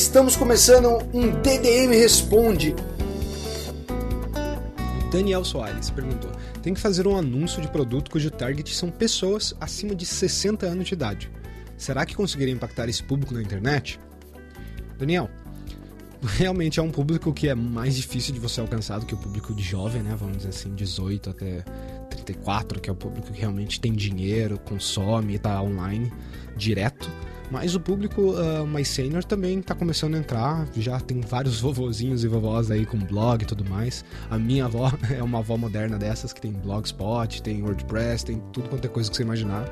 Estamos começando um DDM Responde. Daniel Soares perguntou: tem que fazer um anúncio de produto cujo target são pessoas acima de 60 anos de idade. Será que conseguiria impactar esse público na internet? Daniel, realmente é um público que é mais difícil de você alcançar do que o público de jovem, né? Vamos dizer assim, 18 até 34, que é o público que realmente tem dinheiro, consome, está online direto. Mas o público uh, mais sênior também está começando a entrar. Já tem vários vovozinhos e vovós aí com blog e tudo mais. A minha avó é uma avó moderna dessas que tem blogspot, tem WordPress, tem tudo quanto é coisa que você imaginar.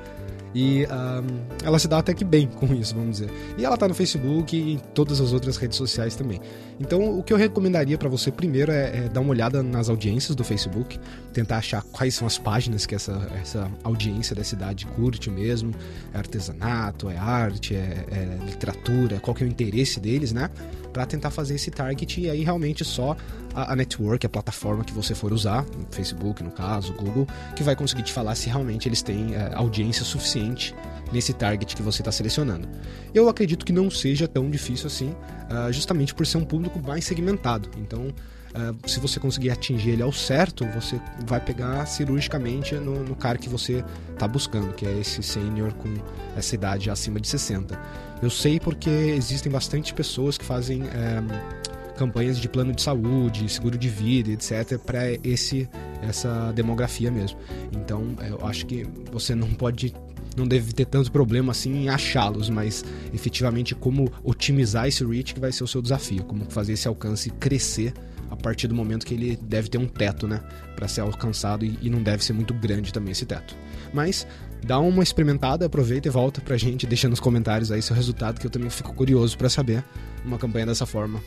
E um, ela se dá até que bem com isso, vamos dizer. E ela tá no Facebook e em todas as outras redes sociais também. Então, o que eu recomendaria para você primeiro é, é, dar uma olhada nas audiências do Facebook, tentar achar quais são as páginas que essa, essa audiência da cidade curte mesmo. É artesanato, é arte, é, é literatura, qual que é o interesse deles, né? Para tentar fazer esse target e aí realmente só a, a, network, a plataforma que você for usar, Facebook no caso, Google, que vai conseguir te falar se realmente eles têm é, audiência suficiente nesse target que você está selecionando. Eu acredito que não seja tão difícil assim, uh, justamente por ser um público mais segmentado. Então, uh, se você conseguir atingir ele ao certo, você vai pegar cirurgicamente no, no cara que você está buscando, que é esse sênior com essa idade acima de 60. Eu sei porque existem bastante pessoas que fazem. Eh, campanhas de plano de saúde, seguro de vida, etc, para esse essa demografia mesmo. Então, eu acho que você não pode não deve ter tanto problema assim em achá-los, mas efetivamente como otimizar esse reach que vai ser o seu desafio, como fazer esse alcance crescer a partir do momento que ele deve ter um teto, né, para ser alcançado e, e, não deve ser muito grande também esse teto. Mas dá uma experimentada, aproveita e volta pra gente, deixa nos comentários aí seu resultado que eu também fico curioso para saber uma campanha dessa forma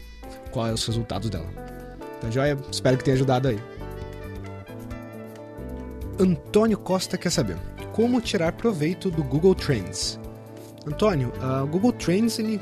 quais são os resultados dela. Tá joia? Espero que tenha ajudado aí. Antônio Costa quer saber como tirar proveito do Google Trends. Antônio, o uh, Google Trends ele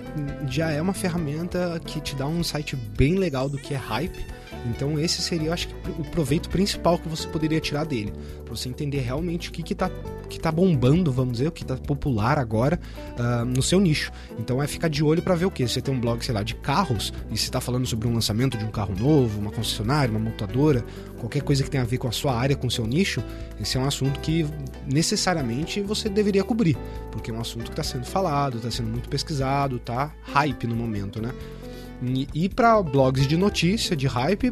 já é uma ferramenta que te dá um site bem legal do que é hype. Então esse seria, acho que, o proveito principal que você poderia tirar dele, para você entender realmente o que está que tá bombando, vamos dizer, o que está popular agora uh, no seu nicho. Então é ficar de olho para ver o que. Você tem um blog, sei lá, de carros e você está falando sobre um lançamento de um carro novo, uma concessionária, uma montadora, qualquer coisa que tenha a ver com a sua área, com o seu nicho, esse é um assunto que necessariamente você deveria cobrir, porque é um assunto que está sendo falado, está sendo muito pesquisado, está hype no momento, né? E para blogs de notícia, de hype,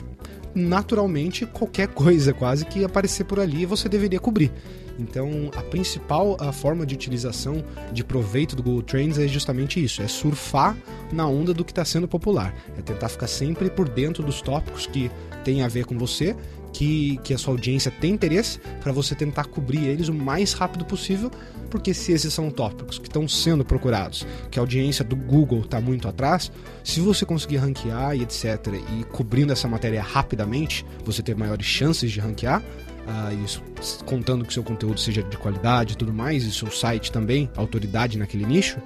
naturalmente qualquer coisa quase que aparecer por ali você deveria cobrir. Então, a principal a forma de utilização de proveito do Google Trends é justamente isso: é surfar na onda do que está sendo popular, é tentar ficar sempre por dentro dos tópicos que tem a ver com você, que, que a sua audiência tem interesse, para você tentar cobrir eles o mais rápido possível, porque se esses são tópicos que estão sendo procurados, que a audiência do Google está muito atrás, se você conseguir ranquear e etc, e cobrindo essa matéria rapidamente, você ter maiores chances de ranquear, Uh, isso contando que seu conteúdo seja de qualidade e tudo mais, e seu site também, autoridade naquele nicho,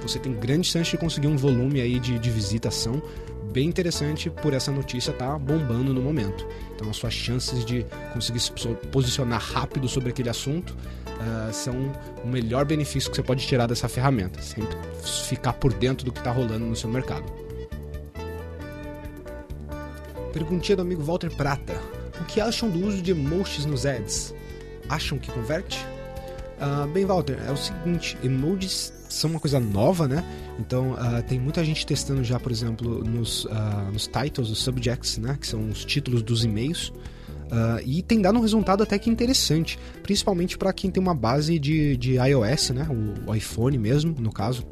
você tem grande chance de conseguir um volume aí de, de visitação bem interessante por essa notícia estar tá bombando no momento. Então as suas chances de conseguir se posicionar rápido sobre aquele assunto uh, são o melhor benefício que você pode tirar dessa ferramenta, sempre ficar por dentro do que está rolando no seu mercado. Perguntinha do amigo Walter Prata. O que acham do uso de emojis nos ads? Acham que converte? Uh, bem, Walter, é o seguinte: emojis são uma coisa nova, né? Então, uh, tem muita gente testando já, por exemplo, nos, uh, nos titles, os subjects, né? Que são os títulos dos e-mails. Uh, e tem dado um resultado até que interessante, principalmente para quem tem uma base de, de iOS, né? O, o, iPhone mesmo, no caso,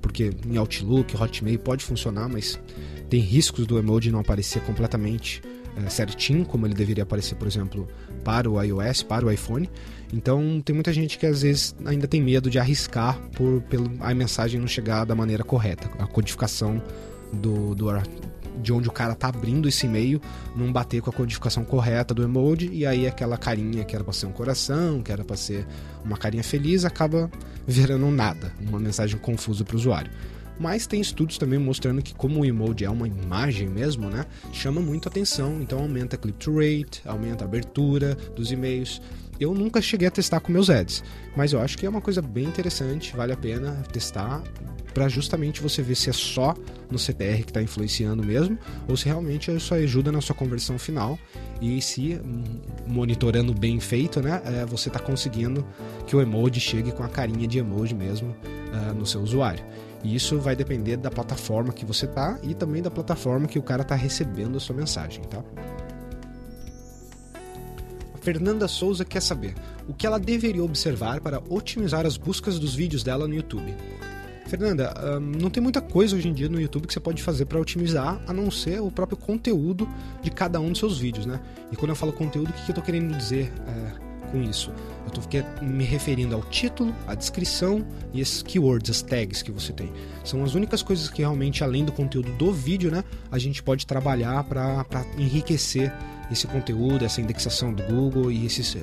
porque em Outlook, Hotmail pode funcionar, mas tem riscos do emoji não aparecer completamente certinho, como ele deveria aparecer, por exemplo, para o iOS, para o iPhone. Então tem muita gente que às vezes ainda tem medo de arriscar por pelo, a mensagem não chegar da maneira correta, a codificação do, do de onde o cara tá abrindo esse e-mail não bater com a codificação correta do emoji e aí aquela carinha que era para ser um coração, que era para ser uma carinha feliz, acaba virando nada, uma mensagem confusa para o usuário. Mas tem estudos também mostrando que como o emoji é uma imagem mesmo, né, chama muito atenção, então aumenta a click-through rate, aumenta a abertura dos e-mails. Eu nunca cheguei a testar com meus ads, mas eu acho que é uma coisa bem interessante, vale a pena testar para justamente você ver se é só no CTR que está influenciando mesmo ou se realmente isso ajuda na sua conversão final e se hum, monitorando bem feito, né, é, você está conseguindo que o emoji chegue com a carinha de emoji mesmo uh, no seu usuário. E isso vai depender da plataforma que você tá e também da plataforma que o cara está recebendo a sua mensagem, tá? A Fernanda Souza quer saber o que ela deveria observar para otimizar as buscas dos vídeos dela no YouTube. Fernanda, não tem muita coisa hoje em dia no YouTube que você pode fazer para otimizar, a não ser o próprio conteúdo de cada um dos seus vídeos, né? E quando eu falo conteúdo, o que eu estou querendo dizer é, com isso? Eu estou me referindo ao título, à descrição e esses keywords, as tags que você tem. São as únicas coisas que realmente, além do conteúdo do vídeo, né, a gente pode trabalhar para enriquecer esse conteúdo, essa indexação do Google e esses uh,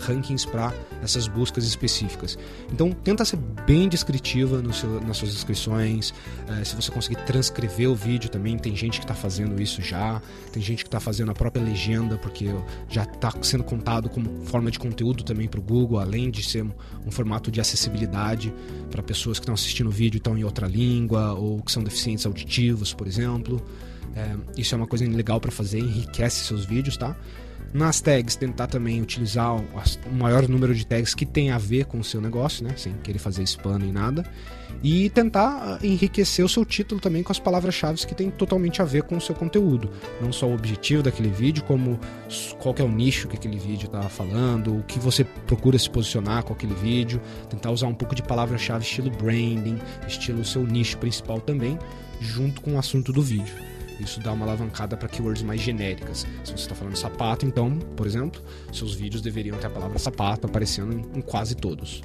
rankings para essas buscas específicas. Então, tenta ser bem descritiva seu, nas suas descrições. Uh, se você conseguir transcrever o vídeo também, tem gente que está fazendo isso já. Tem gente que está fazendo a própria legenda, porque já está sendo contado como forma de conteúdo também para o Google, além de ser um, um formato de acessibilidade para pessoas que estão assistindo o vídeo e estão em outra língua ou que são deficientes auditivos, por exemplo. É, isso é uma coisa legal para fazer, enriquece seus vídeos, tá? Nas tags, tentar também utilizar o, maior número de tags que tem a ver com o seu negócio, né? Sem querer fazer spam nem nada. E tentar ah, enriquecer o seu título também com as palavras-chave que tem totalmente a ver com o seu conteúdo. Não só o objetivo daquele vídeo, como qual é o nicho que aquele vídeo está falando, o que você procura se posicionar com aquele vídeo. Tentar usar um pouco de palavra-chave estilo branding, estilo seu nicho principal também, junto com o assunto do vídeo. Isso dá uma alavancada para keywords mais genéricas. Se você está falando sapato, então, por exemplo, seus vídeos deveriam ter a palavra sapato aparecendo em, quase todos.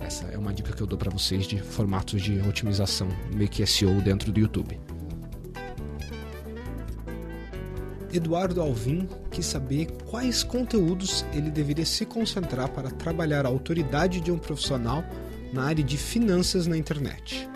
Essa é uma dica que eu dou para vocês de formatos de otimização, meio que SEO dentro do YouTube. Eduardo Alvim quis saber quais conteúdos ele deveria se concentrar para trabalhar a autoridade de um profissional na área de finanças na internet.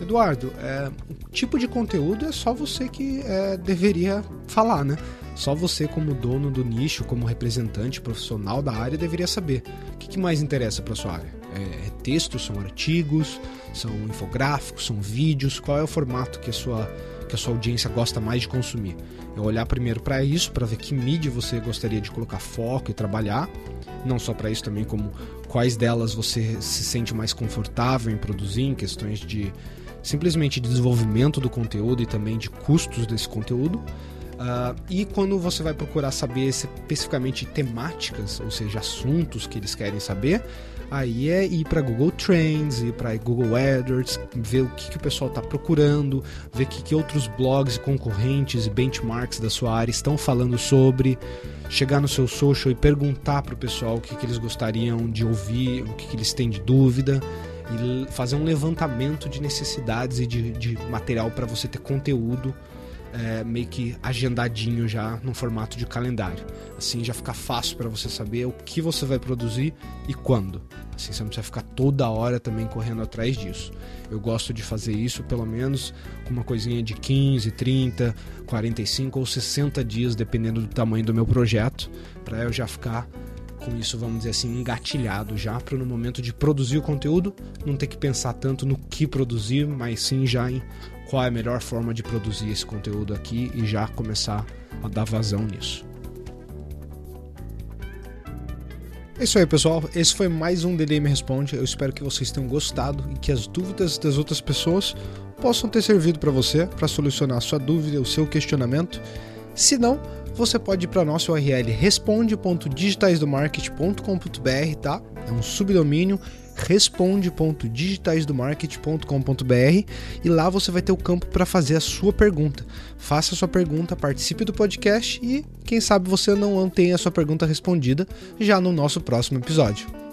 Eduardo, é, o tipo de conteúdo é só você que é, deveria falar, né? Só você, como dono do nicho, como representante profissional da área, deveria saber. O que, que mais interessa para sua área? É, é texto, são artigos, são infográficos, são vídeos? Qual é o formato que a sua, que a sua audiência gosta mais de consumir? É olhar primeiro para isso, para ver que mídia você gostaria de colocar foco e trabalhar. Não só para isso também, como quais delas você se sente mais confortável em produzir, em questões de simplesmente de desenvolvimento do conteúdo e também de custos desse conteúdo. Uh, e quando você vai procurar saber especificamente temáticas, ou seja, assuntos que eles querem saber, aí é ir para Google Trends, ir para Google AdWords, ver o que, que o pessoal está procurando, ver o que, que outros blogs concorrentes e benchmarks da sua área estão falando sobre, chegar no seu social e perguntar para o pessoal o que, que eles gostariam de ouvir, o que, que eles têm de dúvida e fazer um levantamento de necessidades e de, de material para você ter conteúdo é, meio que agendadinho já no formato de calendário. Assim já fica fácil para você saber o que você vai produzir e quando. Assim você não precisa ficar toda hora também correndo atrás disso. Eu gosto de fazer isso pelo menos com uma coisinha de 15, 30, 45 ou 60 dias, dependendo do tamanho do meu projeto, para eu já ficar com isso, vamos dizer assim, engatilhado já para no momento de produzir o conteúdo não ter que pensar tanto no que produzir, mas sim já em qual é a melhor forma de produzir esse conteúdo aqui e já começar a dar vazão nisso. É isso aí, pessoal. Esse foi mais um DDM Responde. Eu espero que vocês tenham gostado e que as dúvidas das outras pessoas possam ter servido para você para solucionar a sua dúvida, o seu questionamento. Se não, você pode ir para nosso URL responde.digitaisdomarket.com.br, tá? É um subdomínio, responde.digitaisdomarket.com.br e lá você vai ter o campo para fazer a sua pergunta. Faça a sua pergunta, participe do podcast e quem sabe você não tenha a sua pergunta respondida já no nosso próximo episódio.